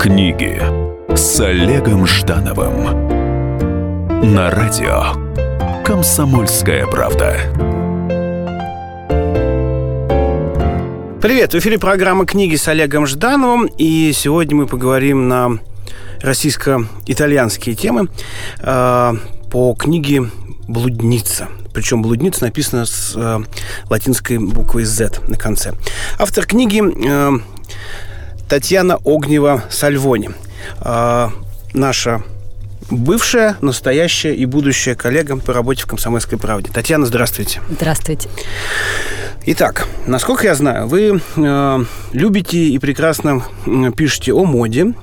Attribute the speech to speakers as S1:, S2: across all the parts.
S1: Книги с Олегом Ждановым на радио Комсомольская правда.
S2: Привет, в эфире программа «Книги» с Олегом Ждановым, и сегодня мы поговорим на российско-итальянские темы э, по книге «Блудница». Причем «Блудница» написана с э, латинской буквой «Z» на конце. Автор книги э, Татьяна Огнева-Сальвони. Э, наша бывшая, настоящая и будущая коллега по работе в «Комсомольской правде». Татьяна, здравствуйте.
S3: Здравствуйте.
S2: Итак, насколько я знаю, вы э, любите и прекрасно пишете о моде,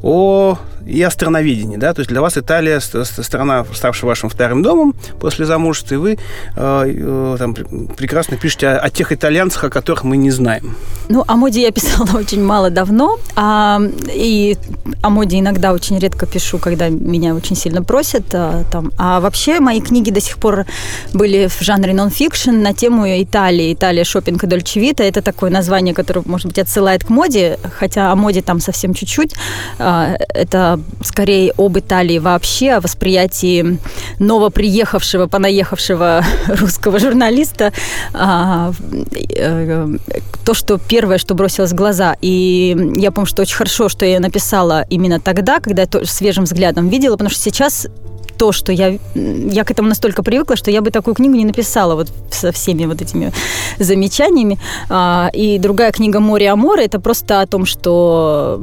S2: о и о да, то есть для вас Италия страна, ставшая вашим вторым домом после замужества, и вы э, э, там прекрасно пишете о, о тех итальянцах, о которых мы не знаем.
S3: Ну, о моде я писала очень мало давно, а, и о моде иногда очень редко пишу, когда меня очень сильно просят. А, там. а вообще мои книги до сих пор были в жанре нон-фикшн на тему Италии, Италия, шопинг и Дольче Вита. Это такое название, которое, может быть, отсылает к моде, хотя о моде там совсем чуть-чуть. А, это скорее об Италии вообще, о восприятии новоприехавшего, понаехавшего русского журналиста, а, э, то, что первое, что бросилось в глаза. И я помню, что очень хорошо, что я написала именно тогда, когда я свежим взглядом видела, потому что сейчас то, что я, я к этому настолько привыкла, что я бы такую книгу не написала вот со всеми вот этими замечаниями. А, и другая книга «Море Аморе» — это просто о том, что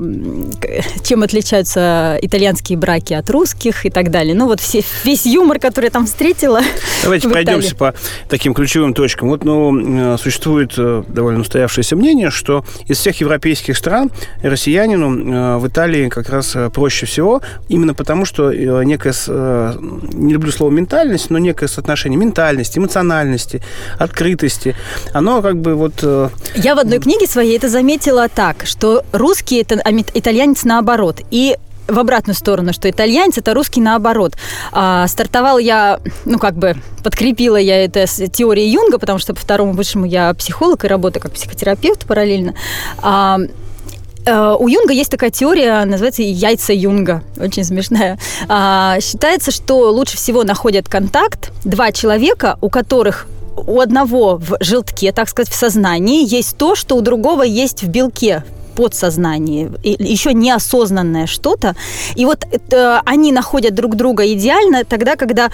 S3: чем отличаются итальянские браки от русских и так далее. Ну вот все, весь юмор, который я там встретила
S2: Давайте пройдемся по таким ключевым точкам. Вот, ну, существует э, довольно устоявшееся мнение, что из всех европейских стран россиянину э, в Италии как раз э, проще всего, именно потому, что некая не люблю слово ментальность, но некое соотношение ментальности, эмоциональности, открытости, оно как бы вот... Э,
S3: Я в одной книге своей это заметила так, что русский это а итальянец наоборот. И в обратную сторону, что итальянец это русский наоборот. А, стартовал я, ну как бы подкрепила я это с теорией Юнга, потому что по второму высшему я психолог и работаю как психотерапевт параллельно. А, у Юнга есть такая теория, называется яйца Юнга, очень смешная. А, считается, что лучше всего находят контакт два человека, у которых у одного в желтке, так сказать, в сознании есть то, что у другого есть в белке, подсознании, еще неосознанное что-то. И вот это, они находят друг друга идеально тогда, когда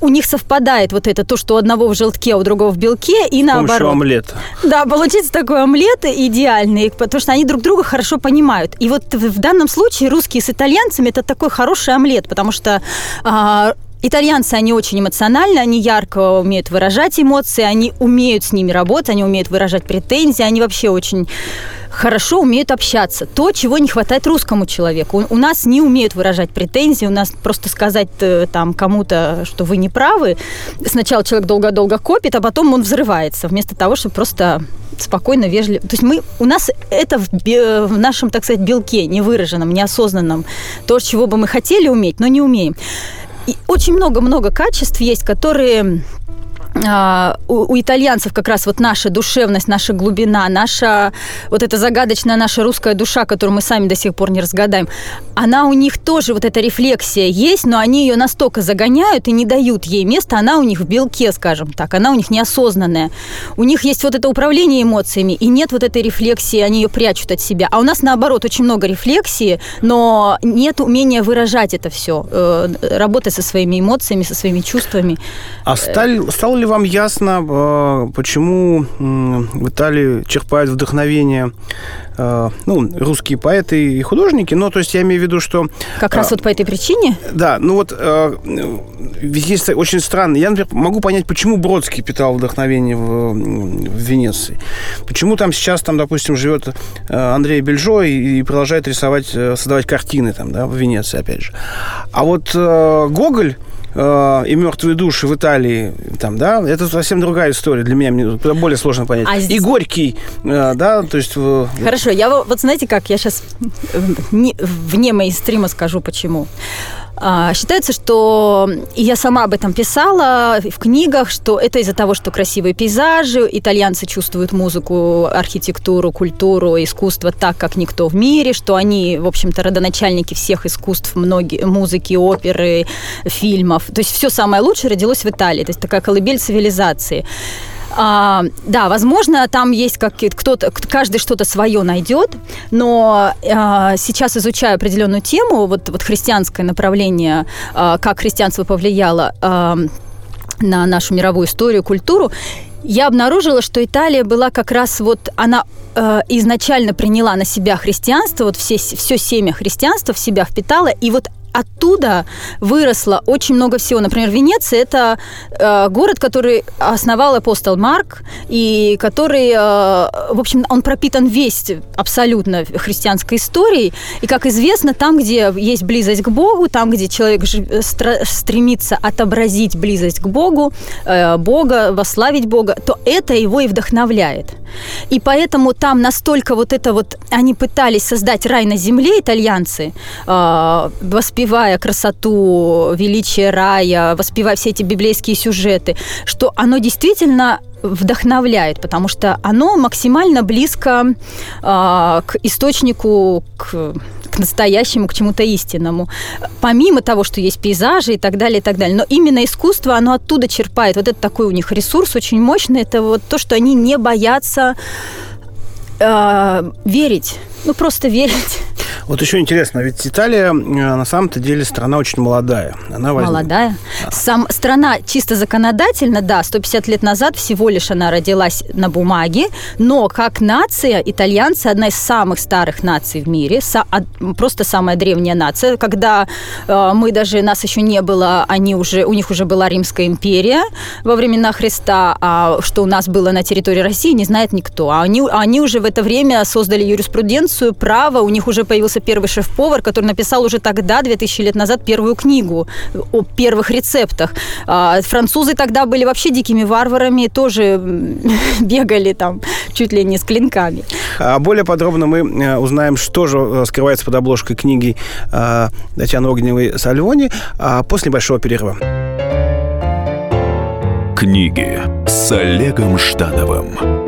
S3: у них совпадает вот это, то, что у одного в желтке, а у другого в белке, и наоборот.
S2: омлета.
S3: Да, получается такой омлет идеальный, потому что они друг друга хорошо понимают. И вот в данном случае русские с итальянцами это такой хороший омлет, потому что а, Итальянцы, они очень эмоциональны, они ярко умеют выражать эмоции, они умеют с ними работать, они умеют выражать претензии, они вообще очень хорошо умеют общаться. То, чего не хватает русскому человеку. У, нас не умеют выражать претензии, у нас просто сказать э, там кому-то, что вы не правы. Сначала человек долго-долго копит, а потом он взрывается, вместо того, чтобы просто спокойно, вежливо. То есть мы, у нас это в, в нашем, так сказать, белке, невыраженном, неосознанном. То, чего бы мы хотели уметь, но не умеем. И очень много-много качеств есть, которые у, у итальянцев как раз вот наша душевность, наша глубина, наша вот эта загадочная наша русская душа, которую мы сами до сих пор не разгадаем, она у них тоже вот эта рефлексия есть, но они ее настолько загоняют и не дают ей места, она у них в белке, скажем так, она у них неосознанная. У них есть вот это управление эмоциями, и нет вот этой рефлексии, они ее прячут от себя. А у нас наоборот очень много рефлексии, но нет умения выражать это все, э, работать со своими эмоциями, со своими чувствами.
S2: А стал, стал ли вам ясно, э, почему в Италии черпают вдохновение э, ну, русские поэты и художники, но то есть я имею в виду, что...
S3: Как раз а, вот по этой причине?
S2: Да, ну вот ведь есть очень странно. Я, например, могу понять, почему Бродский питал вдохновение в, в Венеции. Почему там сейчас, там, допустим, живет Андрей Бельжо и, и продолжает рисовать, создавать картины там, да, в Венеции, опять же. А вот Гоголь э, и мертвые души в Италии, там, да, это совсем другая история для меня, мне более сложно понять. А здесь... И Горький, э, да, то есть...
S3: Хорошо, я вот знаете как, я сейчас вне, вне моей стрима скажу почему. А, считается, что, и я сама об этом писала в книгах, что это из-за того, что красивые пейзажи, итальянцы чувствуют музыку, архитектуру, культуру, искусство так, как никто в мире, что они, в общем-то, родоначальники всех искусств, многие, музыки, оперы, фильмов. То есть все самое лучшее родилось в Италии. То есть такая колыбель цивилизации. А, да, возможно, там есть как кто-то, каждый что-то свое найдет, но а, сейчас изучаю определенную тему, вот, вот христианское направление, а, как христианство повлияло а, на нашу мировую историю, культуру, я обнаружила, что Италия была как раз вот, она э, изначально приняла на себя христианство, вот все, все семя христианства в себя впитала, и вот оттуда выросло очень много всего. Например, Венеция – это э, город, который основал апостол Марк, и который, э, в общем, он пропитан весь абсолютно христианской историей. И, как известно, там, где есть близость к Богу, там, где человек стремится отобразить близость к Богу, э, Бога, вославить Бога, то это его и вдохновляет. И поэтому там настолько вот это вот, они пытались создать рай на земле, итальянцы, э, воспевая красоту, величие рая, воспевая все эти библейские сюжеты, что оно действительно вдохновляет, потому что оно максимально близко э, к источнику, к, к настоящему, к чему-то истинному. Помимо того, что есть пейзажи и так далее, и так далее. Но именно искусство, оно оттуда черпает. Вот это такой у них ресурс очень мощный. Это вот то, что они не боятся э, верить. Ну, просто верить.
S2: Вот еще интересно, ведь Италия э, на самом-то деле страна очень молодая.
S3: Она возник... Молодая. Сам, страна чисто законодательно, да, 150 лет назад всего лишь она родилась на бумаге, но как нация, итальянцы одна из самых старых наций в мире, со, просто самая древняя нация. Когда э, мы даже, нас еще не было, они уже, у них уже была Римская империя во времена Христа, а что у нас было на территории России, не знает никто. А они, они уже в это время создали юриспруденцию, право, у них уже появился первый шеф-повар, который написал уже тогда, 2000 лет назад, первую книгу о первых рецептах. А, французы тогда были вообще дикими варварами, тоже бегали там чуть ли не с клинками.
S2: А более подробно мы э, узнаем, что же э, скрывается под обложкой книги э, Татьяны Огневой Сальвони после небольшого перерыва.
S1: Книги с Олегом Ждановым.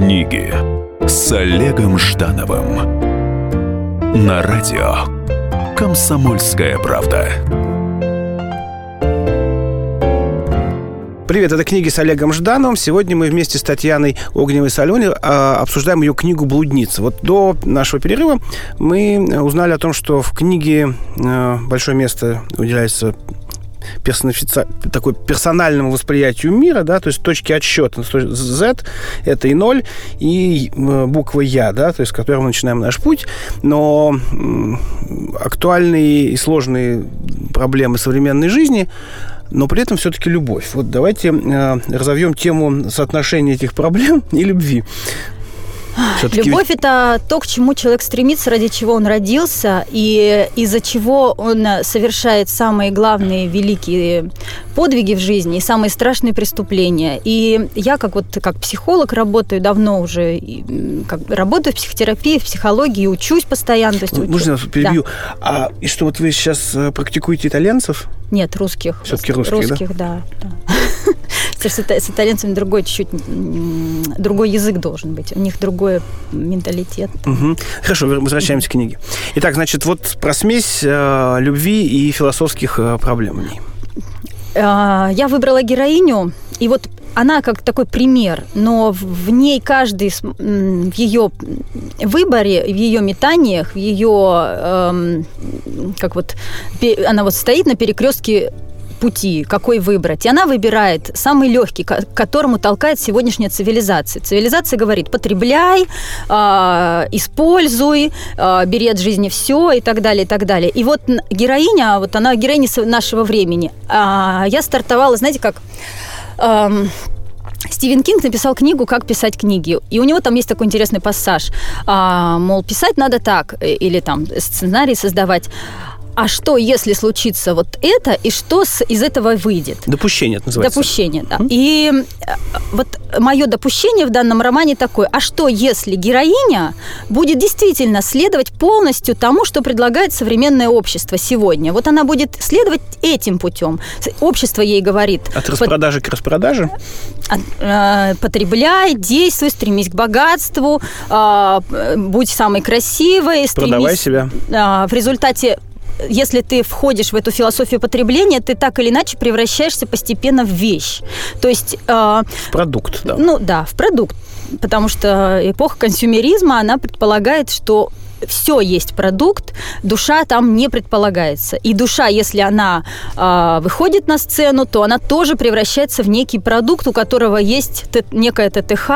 S1: Книги с Олегом Ждановым на радио Комсомольская правда.
S2: Привет, это книги с Олегом Ждановым. Сегодня мы вместе с Татьяной Огневой Соленой а, обсуждаем ее книгу «Блудница». Вот до нашего перерыва мы узнали о том, что в книге а, большое место уделяется персонифици... такой персональному восприятию мира, да, то есть точки отсчета. Z – это и ноль, и буква Я, да, то есть с которой мы начинаем наш путь. Но актуальные и сложные проблемы современной жизни но при этом все-таки любовь. Вот давайте э, разовьем тему соотношения этих проблем и любви.
S3: Любовь это то, к чему человек стремится, ради чего он родился, и из-за чего он совершает самые главные великие подвиги в жизни и самые страшные преступления. И я как вот как психолог работаю давно уже, как, работаю в психотерапии, в психологии, учусь постоянно. То есть,
S2: Можно я перебью? Да. А, и что, вот вы сейчас э, практикуете итальянцев?
S3: Нет, русских.
S2: Все-таки русских,
S3: русских да? да. да. С, с итальянцами другой чуть-чуть другой язык должен быть. У них другой менталитет.
S2: Угу. Хорошо, возвращаемся к книге. Итак, значит, вот про смесь э, любви и философских э, проблем.
S3: Э, я выбрала героиню, и вот она как такой пример, но в ней каждый в ее выборе, в ее метаниях, в ее, эм, как вот, она вот стоит на перекрестке пути, какой выбрать. И она выбирает самый легкий, к которому толкает сегодняшняя цивилизация. Цивилизация говорит, потребляй, э, используй, э, бери от жизни все и так далее, и так далее. И вот героиня, вот она героиня нашего времени. А я стартовала, знаете, как... Э, Стивен Кинг написал книгу «Как писать книги». И у него там есть такой интересный пассаж. А, мол, писать надо так, э, или там сценарий создавать а что, если случится вот это, и что с, из этого выйдет?
S2: Допущение это называется.
S3: Допущение, да. Mm-hmm. И э, вот мое допущение в данном романе такое, а что, если героиня будет действительно следовать полностью тому, что предлагает современное общество сегодня? Вот она будет следовать этим путем. Общество ей говорит...
S2: От распродажи под... к распродаже?
S3: От, э, потребляй, действуй, стремись к богатству, э, будь самой красивой, стремись...
S2: Продавай себя.
S3: Э, в результате если ты входишь в эту философию потребления, ты так или иначе превращаешься постепенно в вещь. То есть...
S2: Э, в продукт, да.
S3: Ну да, в продукт. Потому что эпоха консюмеризма, она предполагает, что все есть продукт, душа там не предполагается. И душа, если она э, выходит на сцену, то она тоже превращается в некий продукт, у которого есть некая ТТХ,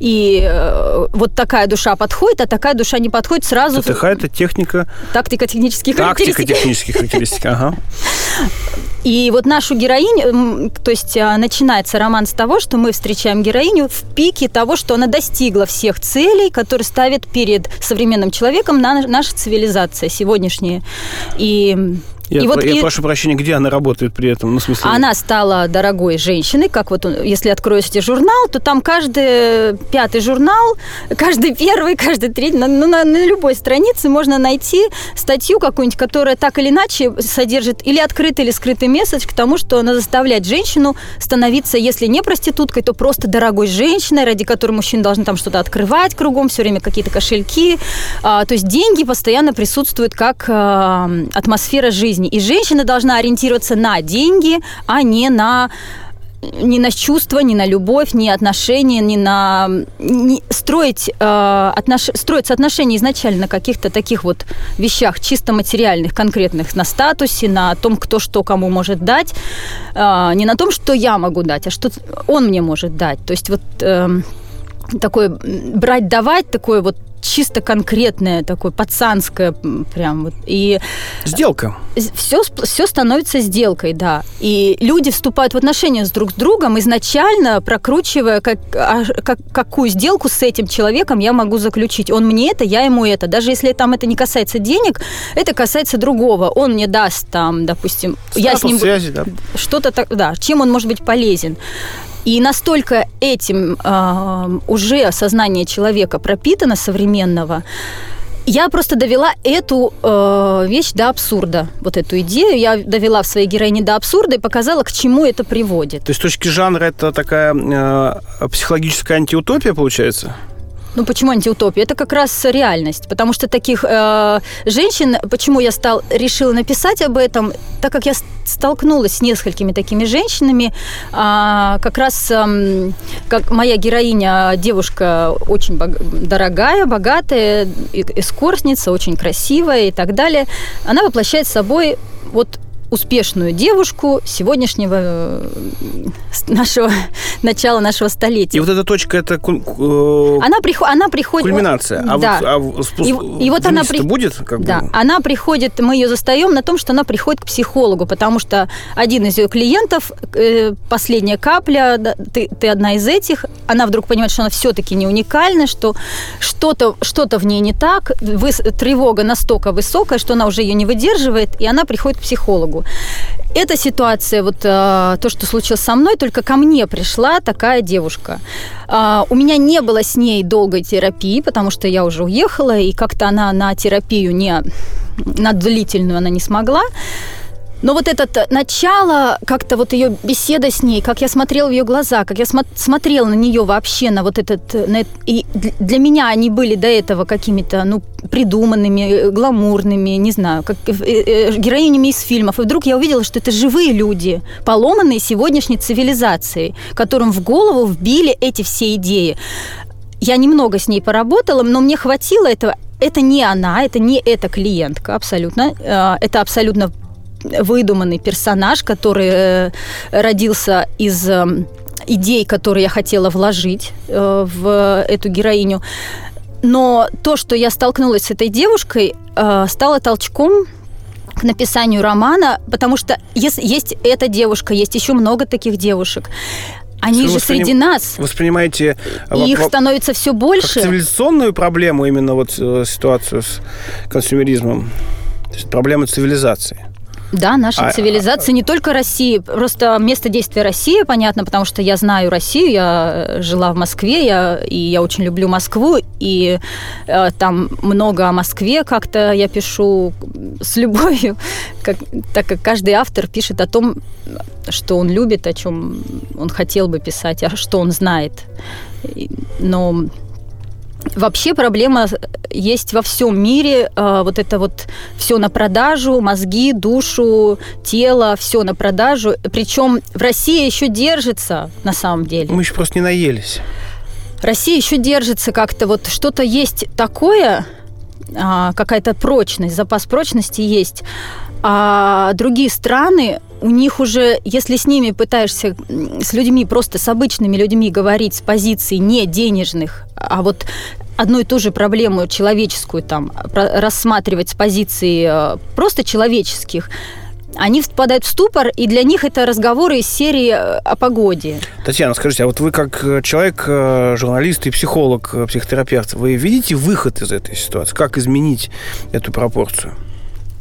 S3: и э, вот такая душа подходит, а такая душа не подходит сразу.
S2: ТТХ – это техника...
S3: Тактика технических характеристик.
S2: Тактика технических характеристик, ага.
S3: И вот нашу героиню, то есть а, начинается роман с того, что мы встречаем героиню в пике того, что она достигла всех целей, которые ставит перед современным человеком наша цивилизация сегодняшняя. И
S2: я, и вот, я и... прошу прощения, где она работает при этом? Ну, смысле...
S3: Она стала дорогой женщиной, как вот, если откроете журнал, то там каждый пятый журнал, каждый первый, каждый третий, на, на, на любой странице можно найти статью какую-нибудь, которая так или иначе содержит или открытый, или скрытый месседж к тому, что она заставляет женщину становиться, если не проституткой, то просто дорогой женщиной, ради которой мужчина должен там что-то открывать кругом, все время какие-то кошельки. А, то есть деньги постоянно присутствуют как а, атмосфера жизни жизни. И женщина должна ориентироваться на деньги, а не на ни на чувства, ни на любовь, ни отношения, ни на не, строить э, отнош, строить отношения изначально на каких-то таких вот вещах чисто материальных, конкретных, на статусе, на том, кто что кому может дать, э, не на том, что я могу дать, а что он мне может дать. То есть вот э, такое брать давать такое вот чисто конкретное, такое пацанское прям вот. И
S2: Сделка.
S3: Все, все становится сделкой, да. И люди вступают в отношения с друг с другом, изначально прокручивая, как, а, как, какую сделку с этим человеком я могу заключить. Он мне это, я ему это. Даже если там это не касается денег, это касается другого. Он мне даст там, допустим,
S2: Статус я с ним... Связи, да.
S3: Что-то так, да, чем он может быть полезен. И настолько этим э, уже сознание человека пропитано современного, я просто довела эту э, вещь до абсурда, вот эту идею. Я довела в своей героине до абсурда и показала, к чему это приводит.
S2: То есть с точки жанра это такая э, психологическая антиутопия, получается?
S3: Ну, почему антиутопия? Это как раз реальность. Потому что таких э, женщин, почему я стал, решила написать об этом, так как я столкнулась с несколькими такими женщинами, э, как раз э, как моя героиня, девушка очень бог, дорогая, богатая, эскортница, очень красивая и так далее, она воплощает собой вот успешную девушку сегодняшнего э, нашего начала нашего столетия.
S2: И вот эта точка это
S3: э, она, приход, она приходит
S2: кульминация.
S3: А да. вот, а спуск, и, и вот она при...
S2: будет как
S3: да. бы? Она приходит, мы ее застаем на том, что она приходит к психологу, потому что один из ее клиентов, э, последняя капля, ты, ты одна из этих, она вдруг понимает, что она все-таки не уникальна, что что-то что в ней не так, вы, тревога настолько высокая, что она уже ее не выдерживает, и она приходит к психологу психологу. Эта ситуация, вот э, то, что случилось со мной, только ко мне пришла такая девушка. Э, у меня не было с ней долгой терапии, потому что я уже уехала, и как-то она на терапию не на длительную она не смогла. Но вот это э, начало, как-то вот ее беседа с ней, как я смотрела в ее глаза, как я смо- смотрела на нее вообще, на вот этот... Э, на, и для меня они были до этого какими-то, ну, придуманными, э, гламурными, не знаю, как героинями из фильмов. И вдруг я увидела, что это живые люди, поломанные сегодняшней цивилизацией, которым в голову вбили эти все идеи. Я немного с ней поработала, но мне хватило этого. Это не она, это не эта клиентка абсолютно. Это абсолютно выдуманный персонаж, который э, родился из э, идей, которые я хотела вложить э, в эту героиню. Но то, что я столкнулась с этой девушкой, стало толчком к написанию романа, потому что есть, есть эта девушка, есть еще много таких девушек. Они же
S2: восприним-
S3: среди нас.
S2: Воспринимаете
S3: их становится все
S2: как
S3: больше.
S2: цивилизационную проблему именно вот ситуацию с консюмеризмом? То есть проблема цивилизации.
S3: Да, наша
S2: А-
S3: цивилизация не только России, просто место действия России, понятно, потому что я знаю Россию, я э, жила в Москве, я, и я очень люблю Москву, и э, там много о Москве как-то я пишу с любовью, как, так как каждый автор пишет о том, что он любит, о чем он хотел бы писать, а что он знает. Но Вообще проблема есть во всем мире. э, Вот это вот все на продажу, мозги, душу, тело, все на продажу. Причем в России еще держится на самом деле.
S2: Мы еще просто не наелись.
S3: Россия еще держится как-то. Вот что-то есть такое, а, какая-то прочность, запас прочности есть. А другие страны, у них уже, если с ними пытаешься, с людьми, просто с обычными людьми говорить с позиции не денежных, а вот одну и ту же проблему человеческую там рассматривать с позиции э, просто человеческих, они впадают в ступор, и для них это разговоры из серии э, о погоде.
S2: Татьяна, скажите, а вот вы как э, человек, журналист и психолог, психотерапевт, вы видите выход из этой ситуации? Как изменить эту пропорцию?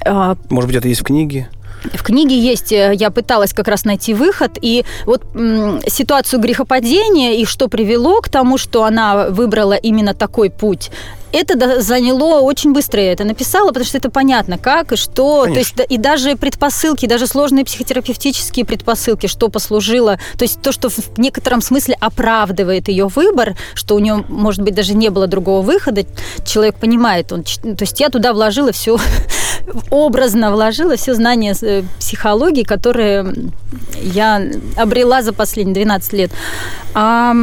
S3: А,
S2: Может быть, это есть в книге?
S3: В книге есть, э, я пыталась как раз найти выход, и вот м, ситуацию грехопадения и что привело к тому, что она выбрала именно такой путь, это заняло очень быстро, я это написала, потому что это понятно, как и что, то есть и даже предпосылки, даже сложные психотерапевтические предпосылки, что послужило, то есть то, что в некотором смысле оправдывает ее выбор, что у нее, может быть, даже не было другого выхода, человек понимает, он, то есть я туда вложила все образно вложила все знания э, психологии, которые я обрела за последние 12 лет. А,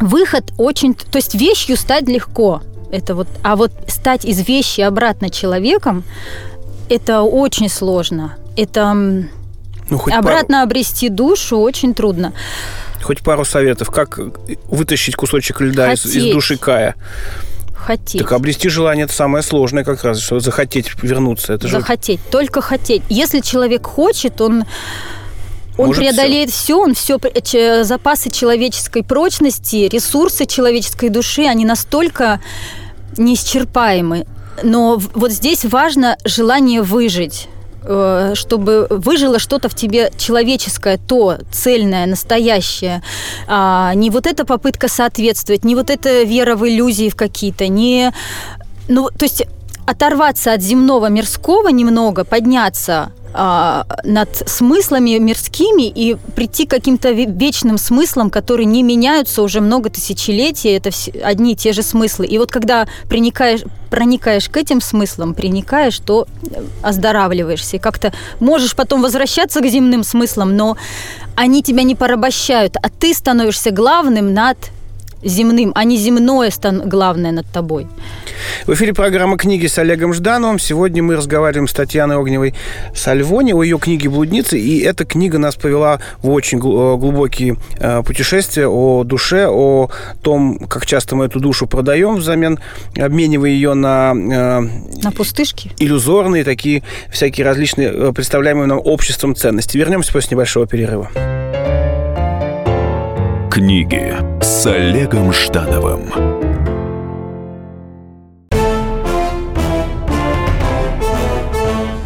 S3: выход очень... То есть вещью стать легко. Это вот, а вот стать из вещи обратно человеком, это очень сложно. Это
S2: Ну,
S3: обратно обрести душу очень трудно.
S2: Пару, хоть пару советов, как вытащить кусочек льда из, из души Кая.
S3: Хотеть.
S2: Так обрести желание – это самое сложное как раз, что захотеть вернуться. Это же
S3: захотеть, только хотеть. Если человек хочет, он он
S2: Может
S3: преодолеет все, он все запасы человеческой прочности, ресурсы человеческой души, они настолько неисчерпаемы. Но вот здесь важно желание выжить э, чтобы выжило что-то в тебе человеческое, то, цельное, настоящее. А, не вот эта попытка соответствовать, не вот эта вера в иллюзии в какие-то, не... Ну, то есть оторваться от земного мирского немного, подняться а, над смыслами мирскими и прийти к каким-то ве- вечным смыслам, которые не меняются уже много тысячелетий, это все одни и те же смыслы. И вот когда проникаешь, проникаешь к этим смыслам, проникаешь, то э, оздоравливаешься. И как-то можешь потом возвращаться к земным смыслам, но они тебя не порабощают, а ты становишься главным над земным, а не земное главное над тобой.
S2: В эфире программа «Книги» с Олегом Ждановым. Сегодня мы разговариваем с Татьяной Огневой Сальвони о ее книге «Блудницы». И эта книга нас повела в очень гл- глубокие э, путешествия о душе, о том, как часто мы эту душу продаем взамен, обменивая ее на э,
S3: На пустышке.
S2: иллюзорные, такие всякие различные э, представляемые нам обществом ценности. Вернемся после небольшого перерыва.
S1: Книги с Олегом Ждановым.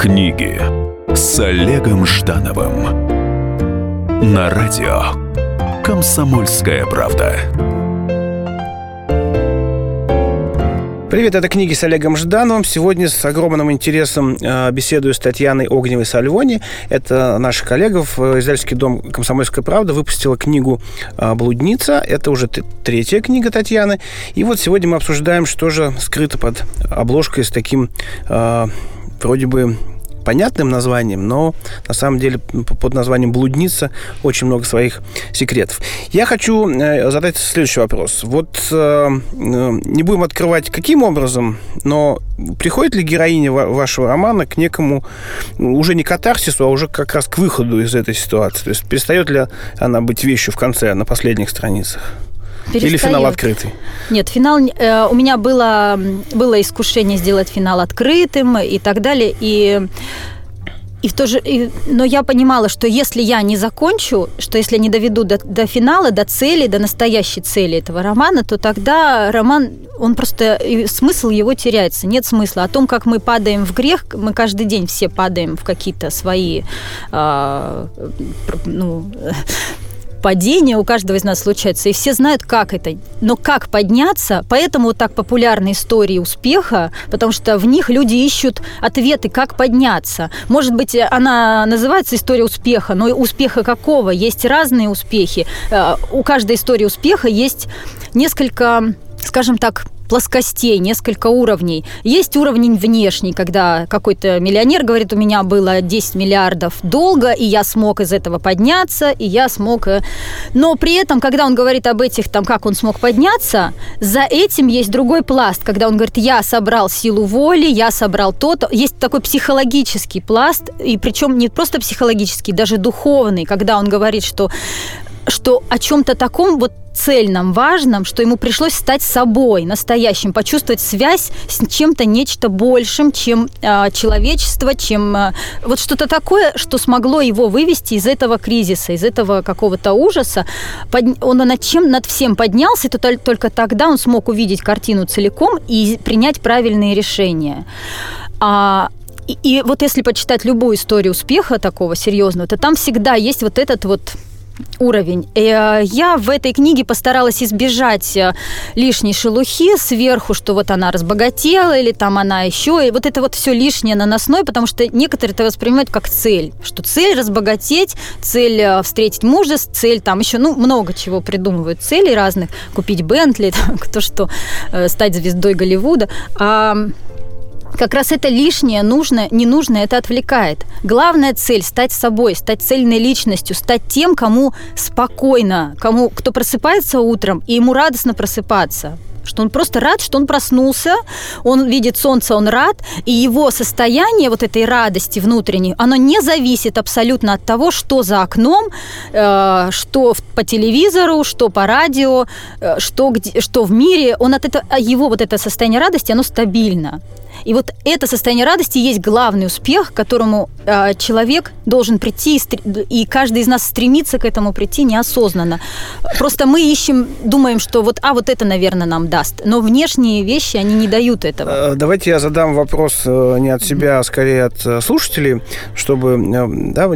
S1: Книги с Олегом Ждановым. На радио «Комсомольская правда».
S2: Привет, это книги с Олегом Ждановым. Сегодня с огромным интересом э, беседую с Татьяной Огневой Сальвони. Это наша коллега в издательский дом «Комсомольская правда» выпустила книгу э, «Блудница». Это уже третья книга Татьяны. И вот сегодня мы обсуждаем, что же скрыто под обложкой с таким э, вроде бы понятным названием, но на самом деле под названием «Блудница» очень много своих секретов. Я хочу э, задать следующий вопрос. Вот э, э, не будем открывать, каким образом, но приходит ли героиня вашего романа к некому уже не катарсису, а уже как раз к выходу из этой ситуации? То есть перестает ли она быть вещью в конце, на последних страницах? Перестает. Или финал открытый?
S3: Нет, финал... Э, у меня было, было искушение сделать финал открытым и так далее. И и в то же, и, но я понимала, что если я не закончу, что если я не доведу до, до финала, до цели, до настоящей цели этого романа, то тогда роман, он просто, смысл его теряется, нет смысла. О том, как мы падаем в грех, мы каждый день все падаем в какие-то свои, э, ну, падение у каждого из нас случается, и все знают, как это. Но как подняться, поэтому вот так популярны истории успеха, потому что в них люди ищут ответы, как подняться. Может быть, она называется история успеха, но успеха какого? Есть разные успехи. Э, у каждой истории успеха есть несколько, скажем так, плоскостей, несколько уровней. Есть уровень внешний, когда какой-то миллионер говорит, у меня было 10 миллиардов долга, и я смог из этого подняться, и я смог... Э, но при этом, когда он говорит об этих, там, как он смог подняться, за этим есть другой пласт, когда он говорит, я собрал силу воли, я собрал то-то. Есть такой психологический пласт, и причем не просто психологический, даже духовный, когда он говорит, что что о чем-то таком вот цельном, важном, что ему пришлось стать собой, настоящим, почувствовать связь с чем-то нечто большим, чем э, человечество, чем э, вот что-то такое, что смогло его вывести из этого кризиса, из этого какого-то ужаса. Под, он над чем, над всем поднялся, и то, только тогда он смог увидеть картину целиком и принять правильные решения. А, и, и вот если почитать любую историю успеха такого серьезного, то там всегда есть вот этот вот уровень. Э, я в этой книге постаралась избежать э, лишней шелухи сверху, что вот она разбогатела или там она еще. И вот это вот все лишнее наносное, потому что некоторые это воспринимают как цель. Что цель разбогатеть, цель э, встретить мужа, цель там еще, ну, много чего придумывают. Целей разных. Купить Бентли, кто что, стать звездой Голливуда. А как раз это лишнее, нужное, ненужное, это отвлекает. Главная цель – стать собой, стать цельной личностью, стать тем, кому спокойно, кому, кто просыпается утром, и ему радостно просыпаться что он просто рад, что он проснулся, он видит солнце, он рад, и его состояние вот этой радости внутренней, оно не зависит абсолютно от того, что за окном, э, что по телевизору, что по радио, э, что, где, что в мире, он от этого, его вот это состояние радости, оно стабильно. И вот это состояние радости есть главный успех, к которому э, человек должен прийти, и, и каждый из нас стремится к этому прийти неосознанно. Просто мы ищем, думаем, что вот, а вот это, наверное, нам даст. Но внешние вещи, они не дают этого.
S2: Э, давайте я задам вопрос э, не от себя, а скорее от э, слушателей, чтобы да,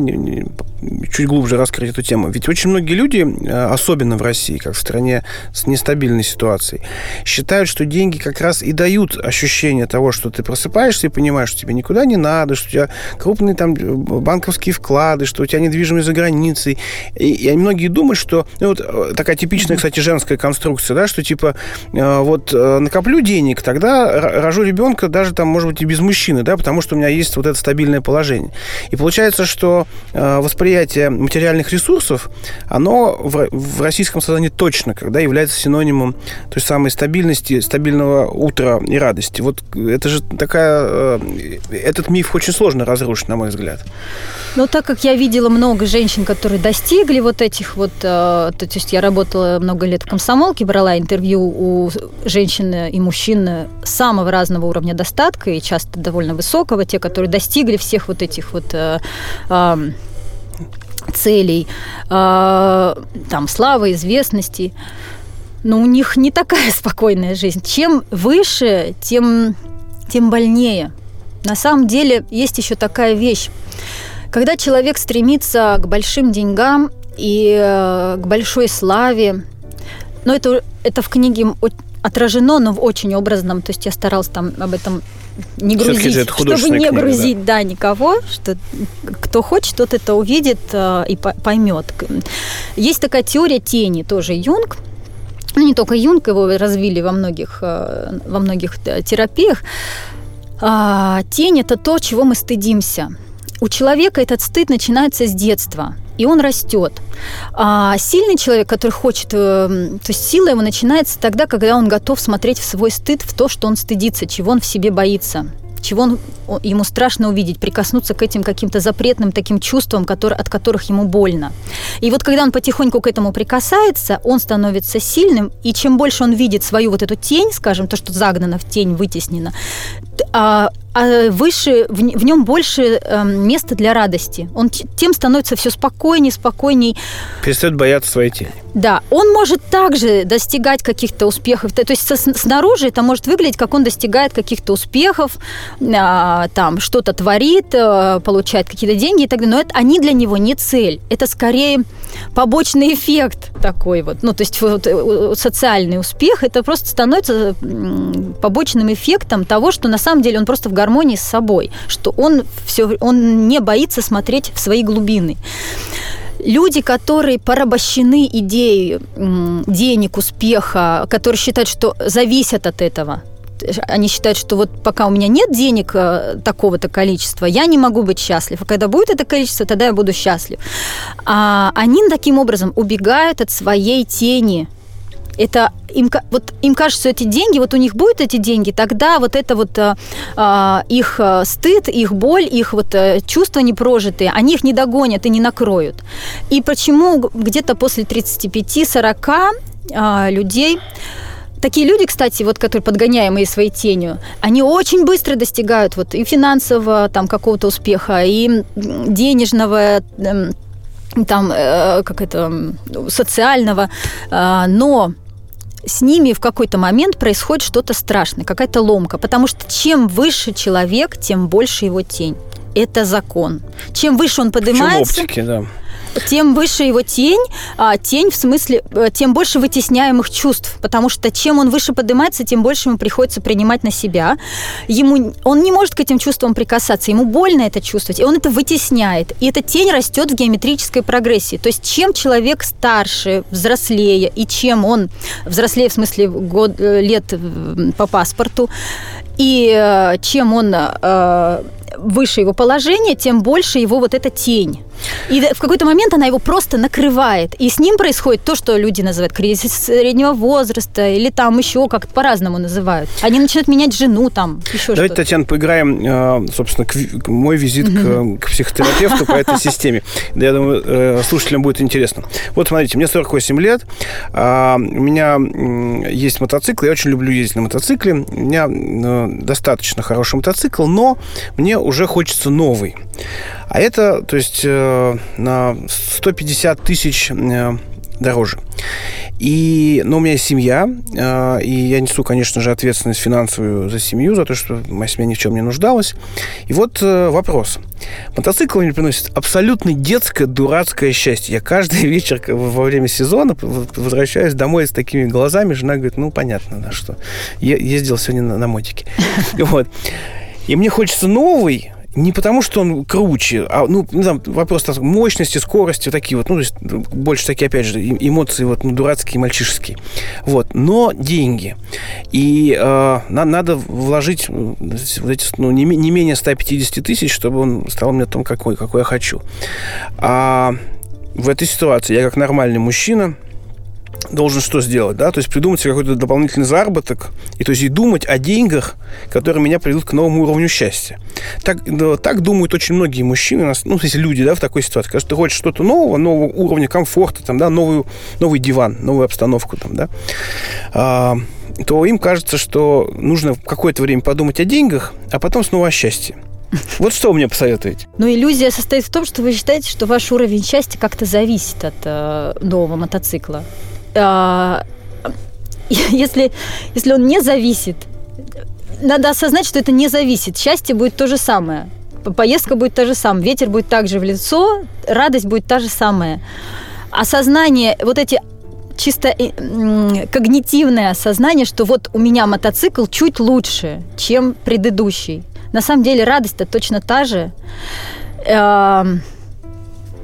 S2: чуть глубже раскрыть эту тему. Ведь очень многие люди, особенно в России, как в стране с нестабильной ситуацией, считают, что деньги как раз и дают ощущение того, что ты просыпаешься и понимаешь, что тебе никуда не надо, что у тебя крупные там банковские вклады, что у тебя недвижимость за границей. И, и многие думают, что... Ну, вот э, такая типичная, кстати, женская конструкция, да, что типа э, вот э, накоплю денег, тогда рожу ребенка даже там, может быть, и без мужчины, да, потому что у меня есть вот это стабильное положение. И получается, что восприятие материальных ресурсов, оно в, в российском сознании точно, когда является синонимом той самой стабильности, стабильного утра и радости. Вот это же такая... Э, этот миф очень сложно разрушить, на мой взгляд.
S3: Ну, так как я видела много женщин, которые достигли вот этих вот... Э, то есть я работала много лет в комсомолке, брала интервью у женщин и мужчин самого разного уровня достатка, и часто довольно высокого, те, которые достигли всех вот этих вот целей, там, славы, известности. Но у них не такая спокойная жизнь. Чем выше, тем тем больнее. На самом деле есть еще такая вещь. Когда человек стремится к большим деньгам и э, к большой славе, но это, это в книге отражено, но в очень образном. То есть я старалась там об этом не грузить,
S2: это
S3: чтобы не
S2: книга,
S3: грузить, да. никого, что кто хочет, тот это увидит э, и по- поймет. Есть такая теория тени, тоже Юнг. Ну, не только Юнг, его развили во многих, э, во многих терапиях. А, тень – это то, чего мы стыдимся. У человека этот стыд начинается с детства, и он растет. А сильный человек, который хочет, э, то есть сила его начинается тогда, когда он готов смотреть в свой стыд, в то, что он стыдится, чего он в себе боится чего он, ему страшно увидеть, прикоснуться к этим каким-то запретным таким чувствам, которые, от которых ему больно. И вот когда он потихоньку к этому прикасается, он становится сильным, и чем больше он видит свою вот эту тень, скажем, то, что загнано в тень, вытеснено, а выше, в, н- в нем больше эм, места для радости. Он тем становится все спокойней, спокойней.
S2: Перестает бояться своей тени.
S3: Да, он может также достигать каких-то успехов. То есть снаружи это может выглядеть, как он достигает каких-то успехов, а, там что-то творит, а, получает какие-то деньги и так далее. Но это, они для него не цель. Это скорее побочный эффект такой вот. Ну, то есть вот, э, социальный успех, это просто становится побочным эффектом того, что на самом деле он просто в гармонии с собой, что он все, он не боится смотреть в свои глубины люди, которые порабощены идеей денег, успеха, которые считают, что зависят от этого. Они считают, что вот пока у меня нет денег э, такого-то количества, я не могу быть счастлив. А когда будет это количество, тогда я буду счастлив. А они таким образом убегают от своей тени. Это им, вот им кажется, что эти деньги, вот у них будут эти деньги, тогда вот это вот а, а, их а, стыд, их боль, их вот чувства непрожитые, они их не догонят и не накроют. И почему где-то после 35-40 а, людей Такие люди, кстати, вот, которые подгоняемые своей тенью, они очень быстро достигают вот и финансового там какого-то успеха, и денежного, эм, там, э, как это, социального, а, но с ними в какой-то момент происходит что-то страшное, какая-то ломка, потому что чем выше человек, тем больше его тень. Это закон. Чем выше он
S2: В чем
S3: поднимается,
S2: оптике, да.
S3: Тем выше его тень, а тень в смысле, э, тем больше вытесняемых чувств, потому что чем он выше поднимается, тем больше ему приходится принимать на себя. Ему, он не может к этим чувствам прикасаться, ему больно это чувствовать, и он это вытесняет. И эта тень растет в геометрической прогрессии. То есть чем человек старше, взрослее, и чем он взрослее в смысле год, э, лет э, по паспорту, и чем он выше его положение, тем больше его вот эта тень. И в какой-то момент она его просто накрывает. И с ним происходит то, что люди называют кризис среднего возраста, или там еще как-то по-разному называют. Они начинают менять жену, там, еще
S2: Давайте,
S3: что-то.
S2: Татьяна, поиграем, э, собственно, к мой визит к, к психотерапевту по этой системе. Да, Я думаю, э, слушателям будет интересно. Вот, смотрите, мне 48 лет, а, у меня есть мотоцикл, я очень люблю ездить на мотоцикле. У меня э, достаточно хороший мотоцикл, но мне уже хочется новый. А это, то есть, э, на 150 тысяч э, дороже. И, но у меня есть семья, э, и я несу, конечно же, ответственность финансовую за семью, за то, что моя семья ни в чем не нуждалась. И вот э, вопрос. Мотоцикл мне приносит абсолютно детское, дурацкое счастье. Я каждый вечер во время сезона возвращаюсь домой с такими глазами. Жена говорит, ну, понятно, да, что е- ездил сегодня на, на мотике. Вот. И мне хочется новый, не потому, что он круче, а ну, там, вопрос там, мощности, скорости, такие вот, ну, то есть больше такие, опять же, эмоции вот, ну, дурацкие, мальчишеские. Вот. Но деньги. И э, на- надо вложить вот эти, ну, не, не менее 150 тысяч, чтобы он стал мне том, какой, какой я хочу. А в этой ситуации я как нормальный мужчина должен что сделать, да, то есть придумать себе какой-то дополнительный заработок, и то есть и думать о деньгах, которые меня приведут к новому уровню счастья. Так, да, так думают очень многие мужчины, ну, если люди, да, в такой ситуации, когда ты хочешь что-то нового, нового уровня комфорта, там, да, новую, новый диван, новую обстановку, там, да, а, то им кажется, что нужно какое-то время подумать о деньгах, а потом снова о счастье. Вот что вы мне посоветуете?
S3: Но иллюзия состоит в том, что вы считаете, что ваш уровень счастья как-то зависит от э, нового мотоцикла. А, если, если он не зависит, надо осознать, что это не зависит. Счастье будет то же самое. Поездка будет та же самая, ветер будет так же в лицо, радость будет та же самая. Осознание, вот эти чисто э, когнитивное осознание, что вот у меня мотоцикл чуть лучше, чем предыдущий. На самом деле радость-то точно та же.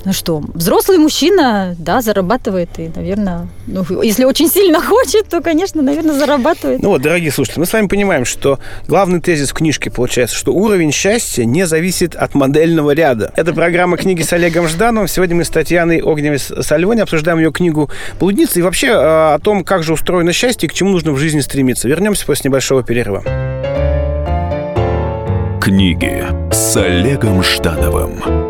S3: Ну что, взрослый мужчина, да, зарабатывает и, наверное, ну, если очень сильно хочет, то, конечно, наверное, зарабатывает.
S2: Ну вот, дорогие слушатели, мы с вами понимаем, что главный тезис в книжке получается, что уровень счастья не зависит от модельного ряда. Это программа «Книги с Олегом Ждановым». Сегодня мы с Татьяной Огневой Сальвони обсуждаем ее книгу «Блудница» и вообще э, о том, как же устроено счастье и к чему нужно в жизни стремиться. Вернемся после небольшого перерыва.
S1: Книги с Олегом Ждановым.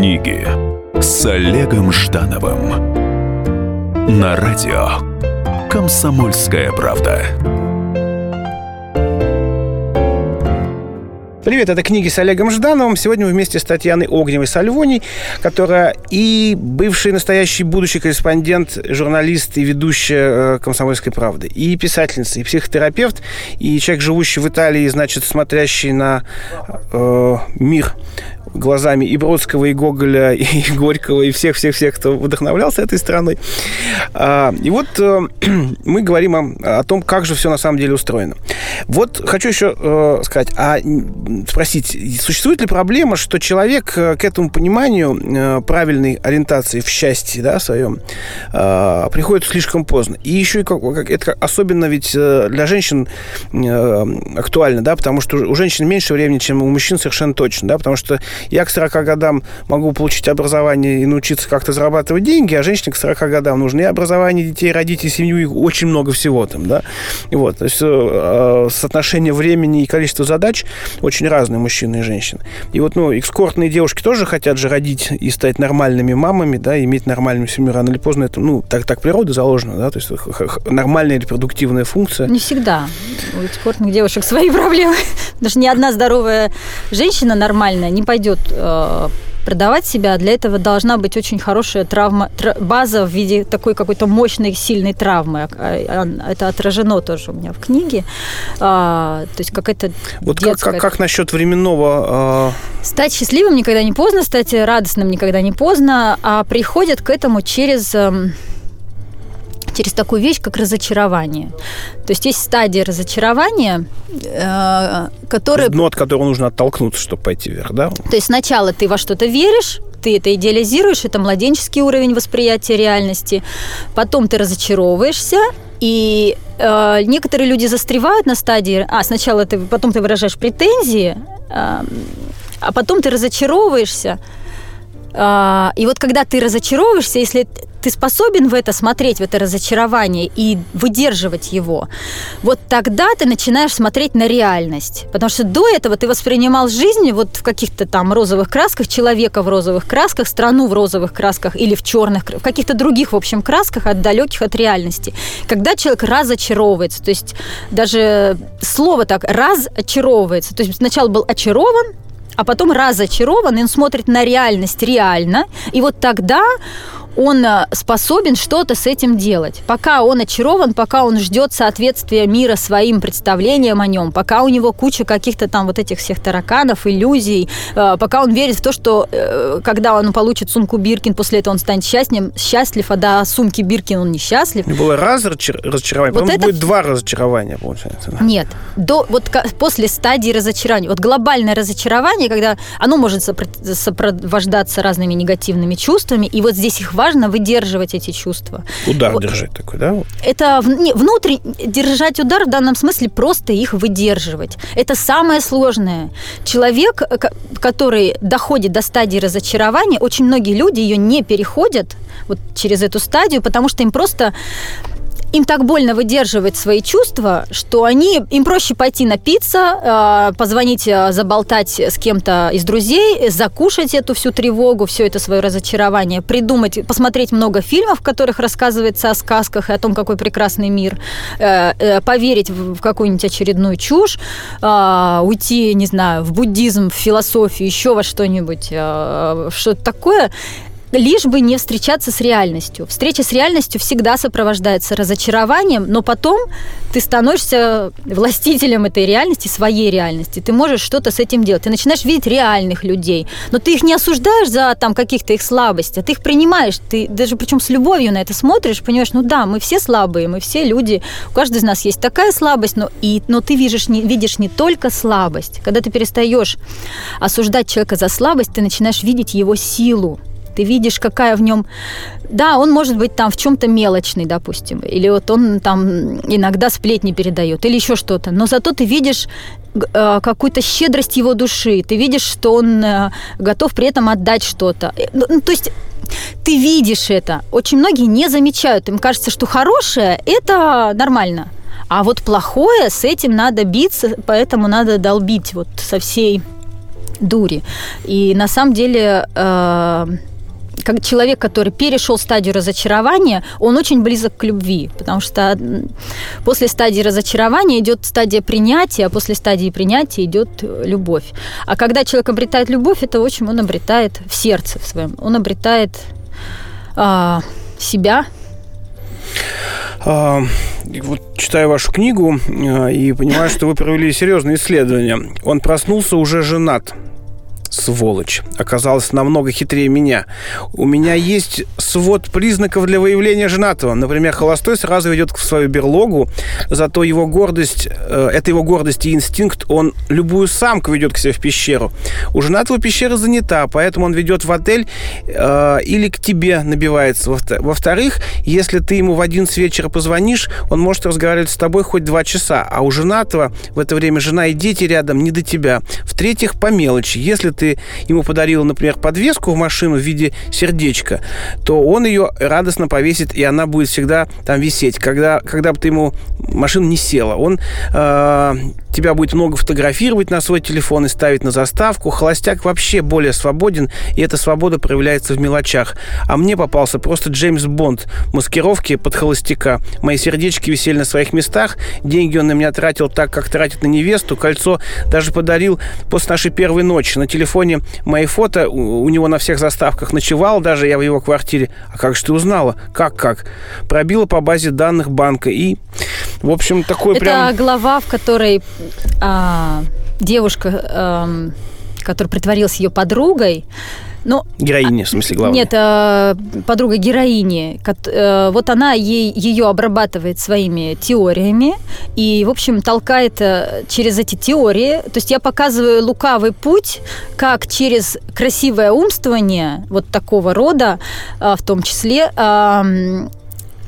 S1: Книги с Олегом Ждановым. На радио «Комсомольская правда».
S2: Привет, это книги с Олегом Ждановым. Сегодня мы вместе с Татьяной Огневой Сальвоней, которая и бывший, настоящий, будущий корреспондент, журналист и ведущая э, «Комсомольской правды», и писательница, и психотерапевт, и человек, живущий в Италии, значит, смотрящий на э, мир глазами и Бродского, и Гоголя, и Горького, и всех-всех-всех, кто вдохновлялся этой страной. А, и вот э, мы говорим о, о том, как же все на самом деле устроено. Вот хочу еще э, сказать, а спросить, существует ли проблема, что человек э, к этому пониманию правильной ориентации в счастье да, своем приходит слишком поздно? И еще и как, это особенно ведь для женщин актуально, да, потому что у женщин меньше времени, чем у мужчин совершенно точно, да, потому что я к 40 годам могу получить образование и научиться как-то зарабатывать деньги, а женщине к 40 годам нужно и образование детей, родить, и семью, и очень много всего там, да. И вот, то есть э, соотношение времени и количество задач очень разные мужчины и женщины. И вот, ну, экскортные девушки тоже хотят же родить и стать нормальными мамами, да, иметь нормальную семью рано или поздно. Это, ну, так, так природа заложена, да, то есть нормальная репродуктивная функция.
S3: Не всегда. У экспортных девушек свои проблемы. Что ни одна здоровая женщина нормальная не пойдет э, продавать себя. Для этого должна быть очень хорошая травма, тра- база в виде такой какой-то мощной, сильной травмы. А- а- Это отражено тоже у меня в книге. А, то есть какая-то
S2: Вот как,
S3: детская
S2: как, как насчет временного...
S3: Стать счастливым никогда не поздно, стать радостным никогда не поздно, а приходят к этому через эм, через такую вещь, как разочарование. То есть есть стадия разочарования, э,
S2: э,
S3: которая...
S2: дно, от которого нужно оттолкнуться, чтобы пойти вверх, да?
S3: То есть сначала ты во что-то веришь, ты это идеализируешь, это младенческий уровень восприятия реальности, потом ты разочаровываешься, и э, некоторые люди застревают на стадии, а сначала ты, потом ты выражаешь претензии, э, а потом ты разочаровываешься, а, и вот когда ты разочаровываешься, если ты способен в это смотреть, в это разочарование и выдерживать его, вот тогда ты начинаешь смотреть на реальность. Потому что до этого ты воспринимал жизнь вот в каких-то там розовых красках, человека в розовых красках, страну в розовых красках или в черных, в каких-то других, в общем, красках, от далеких от реальности. Когда человек разочаровывается, то есть даже слово так, разочаровывается, то есть сначала был очарован, а потом разочарован, и он смотрит на реальность реально, и вот тогда он э, способен что-то с этим делать. Пока он очарован, пока он ждет соответствия мира своим представлениям о нем, пока у него куча каких-то там вот этих всех тараканов, иллюзий, э, пока он верит в то, что э, когда он получит сумку Биркин, после этого он станет счастлив, счастлив а до сумки Биркин он несчастлив.
S2: Было раз разочар- разочарование,
S3: Вот
S2: потом
S3: это-
S2: будет два разочарования, получается. да.
S3: Нет, до, вот после стадии разочарования. Вот глобальное разочарование, когда оно может сопро- сопровождаться разными негативными чувствами, и вот здесь их важно выдерживать эти чувства.
S2: Удар
S3: Вот.
S2: держать такой, да?
S3: Это не, внутренне держать удар в данном смысле просто их выдерживать. Это самое сложное. Человек, э, ко- который доходит до стадии разочарования, очень многие люди ее не переходят вот через эту стадию, потому что им просто им так больно выдерживать свои чувства, что они, им проще пойти напиться, э, позвонить, э, заболтать с кем-то из друзей, закушать эту всю тревогу, все это свое разочарование, придумать, посмотреть много фильмов, в которых рассказывается о сказках и о том, какой прекрасный мир, э, поверить в какую-нибудь очередную чушь, уйти, не знаю, в буддизм, в философию, еще во что-нибудь, что-то такое, лишь бы не встречаться с реальностью. Встреча с реальностью всегда сопровождается разочарованием, но потом ты становишься властителем этой реальности, своей реальности. Ты можешь что-то с этим делать. Ты начинаешь видеть реальных людей, но ты их не осуждаешь за там каких-то их слабостей, а ты их принимаешь. Ты даже причем с любовью на это смотришь, понимаешь, ну да, мы все слабые, мы все люди, у каждого из нас есть такая слабость, но, и, но ты видишь не, видишь не только слабость. Когда ты перестаешь осуждать человека за слабость, ты начинаешь видеть его силу ты видишь, какая в нем... Да, он может быть там в чем-то мелочный, допустим, или вот он там иногда сплетни передает, или еще что-то, но зато ты видишь э, какую-то щедрость его души, ты видишь, что он э, готов при этом отдать что-то. Э, ну, ну, то есть ты видишь это. Очень многие не замечают. Им кажется, что хорошее – это нормально. А вот плохое, с этим надо биться, поэтому надо долбить вот со всей дури. И на самом деле э, как человек, который перешел стадию разочарования, он очень близок к любви, потому что после стадии разочарования идет стадия принятия, а после стадии принятия идет э, любовь. А когда человек обретает любовь, это, общем, он обретает в сердце в своем, он обретает а, себя.
S2: А, вот читаю вашу книгу а, и понимаю, что вы провели серьезные исследования. Он проснулся уже женат сволочь, оказалась намного хитрее меня. У меня есть свод признаков для выявления женатого. Например, холостой сразу ведет в свою берлогу, зато его гордость, э, это его гордость и инстинкт, он любую самку ведет к себе в пещеру. У женатого пещера занята, поэтому он ведет в отель э, или к тебе набивается. Во-вторых, если ты ему в один вечера позвонишь, он может разговаривать с тобой хоть два часа, а у женатого в это время жена и дети рядом не до тебя. В-третьих, по мелочи. Если ты ему подарил, например, подвеску в машину в виде сердечка, то он ее радостно повесит, и она будет всегда там висеть. Когда, когда бы ты ему машина не села, он э, тебя будет много фотографировать на свой телефон и ставить на заставку. Холостяк вообще более свободен, и эта свобода проявляется в мелочах. А мне попался просто Джеймс Бонд маскировки под холостяка. Мои сердечки висели на своих местах, деньги он на меня тратил так, как тратит на невесту, кольцо даже подарил после нашей первой ночи. На телефоне мои фото, у, него на всех заставках ночевал даже я в его квартире. А как же ты узнала? Как, как? Пробила по базе данных банка и, в общем, такой
S3: Это
S2: прям...
S3: Это глава, в которой а, девушка, а, которая притворилась ее подругой,
S2: ну, Героиня, в смысле, главная.
S3: Нет, э, подруга героини. Э, вот она ей, ее обрабатывает своими теориями и, в общем, толкает э, через эти теории. То есть я показываю лукавый путь, как через красивое умствование вот такого рода, в том числе,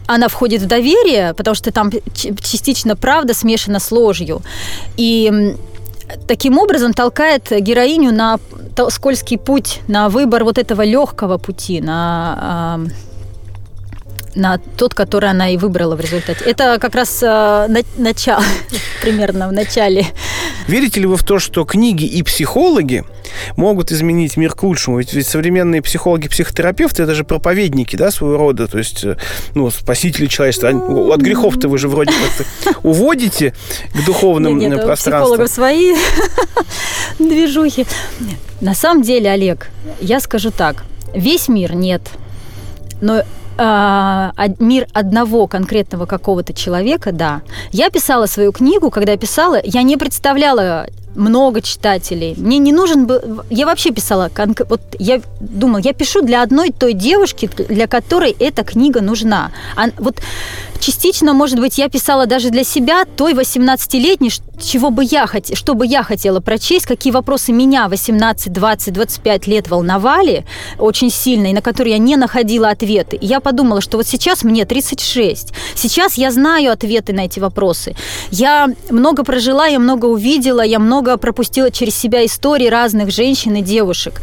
S3: она входит в доверие, потому что там частично правда смешана с ложью. И таким образом толкает героиню на скользкий путь, на выбор вот этого легкого пути, на на тот, который она и выбрала в результате. Это как раз э, на, начало, примерно в начале.
S2: Верите ли вы в то, что книги и психологи могут изменить мир к лучшему? Ведь, ведь современные психологи, психотерапевты это же проповедники, да, своего рода, то есть, э, ну, спасители человечества. От грехов-то вы же вроде как уводите к духовным нет, нет, пространствам.
S3: психологов свои движухи. На самом деле, Олег, я скажу так. Весь мир нет. Но а, мир одного конкретного какого-то человека, да. Я писала свою книгу, когда писала, я не представляла много читателей. Мне не нужен был... Я вообще писала... Вот я думала, я пишу для одной той девушки, для которой эта книга нужна. А вот частично, может быть, я писала даже для себя, той 18-летней, чего бы я хот... что бы я хотела прочесть, какие вопросы меня 18, 20, 25 лет волновали очень сильно, и на которые я не находила ответы. И я подумала, что вот сейчас мне 36. Сейчас я знаю ответы на эти вопросы. Я много прожила, я много увидела, я много пропустила через себя истории разных женщин и девушек.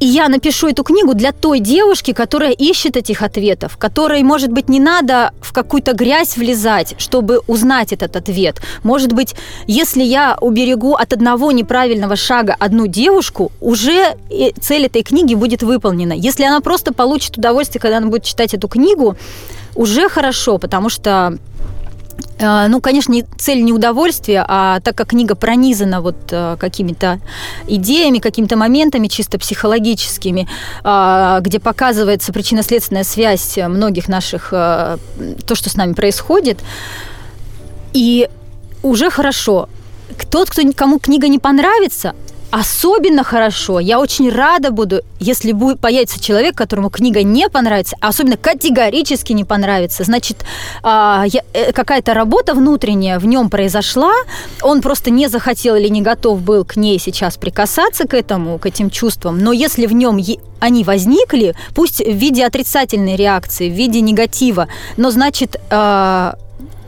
S3: И я напишу эту книгу для той девушки, которая ищет этих ответов, которой, может быть, не надо в какую-то грязь влезать, чтобы узнать этот ответ. Может быть, если я уберегу от одного неправильного шага одну девушку, уже цель этой книги будет выполнена. Если она просто получит удовольствие, когда она будет читать эту книгу, уже хорошо, потому что Э, ну, конечно, цель не удовольствие, а так как книга пронизана вот э, какими-то идеями, какими-то моментами чисто психологическими, э, где показывается причинно-следственная связь многих наших, то, что с нами происходит, и уже хорошо. Тот, кто, кому книга не понравится, Особенно хорошо, я очень рада буду, если будет, появится человек, которому книга не понравится, а особенно категорически не понравится. Значит, а, э, какая-то работа внутренняя в нем произошла, он просто не захотел или не готов был к ней сейчас прикасаться к этому, к этим чувствам. Но если в нем они возникли, пусть в виде отрицательной реакции, в виде негатива, но значит а,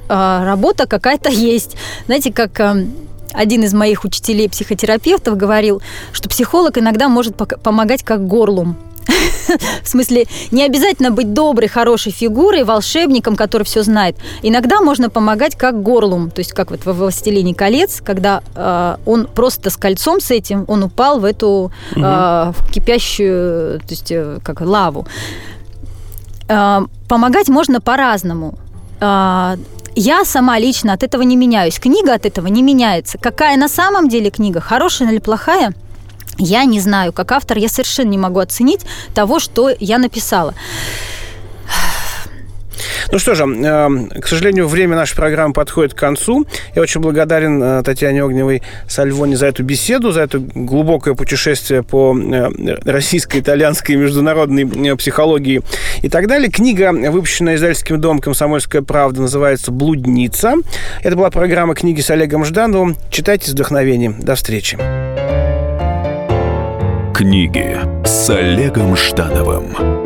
S3: а, работа какая-то есть. Знаете, как эм, один из моих учителей-психотерапевтов говорил, что психолог иногда может помогать как горлум. В смысле, не обязательно быть доброй, хорошей фигурой, волшебником, который все знает. Иногда можно помогать как горлум, то есть как вот во «Властелине колец», когда э, он просто с кольцом с этим, он упал в эту э, в кипящую, то есть э, как лаву. Э, помогать можно по-разному. Э, я сама лично от этого не меняюсь. Книга от этого не меняется. Какая на самом деле книга, хорошая или плохая, я не знаю. Как автор я совершенно не могу оценить того, что я написала.
S2: Ну что же, эм, к сожалению, время нашей программы подходит к концу. Я очень благодарен э, Татьяне Огневой Сальвоне за эту беседу, за это глубокое путешествие по э, российской, итальянской международной э, психологии и так далее. Книга, выпущенная издательским домом «Комсомольская правда», называется «Блудница». Это была программа «Книги с Олегом Ждановым». Читайте с вдохновением. До встречи.
S1: Книги с Олегом Ждановым.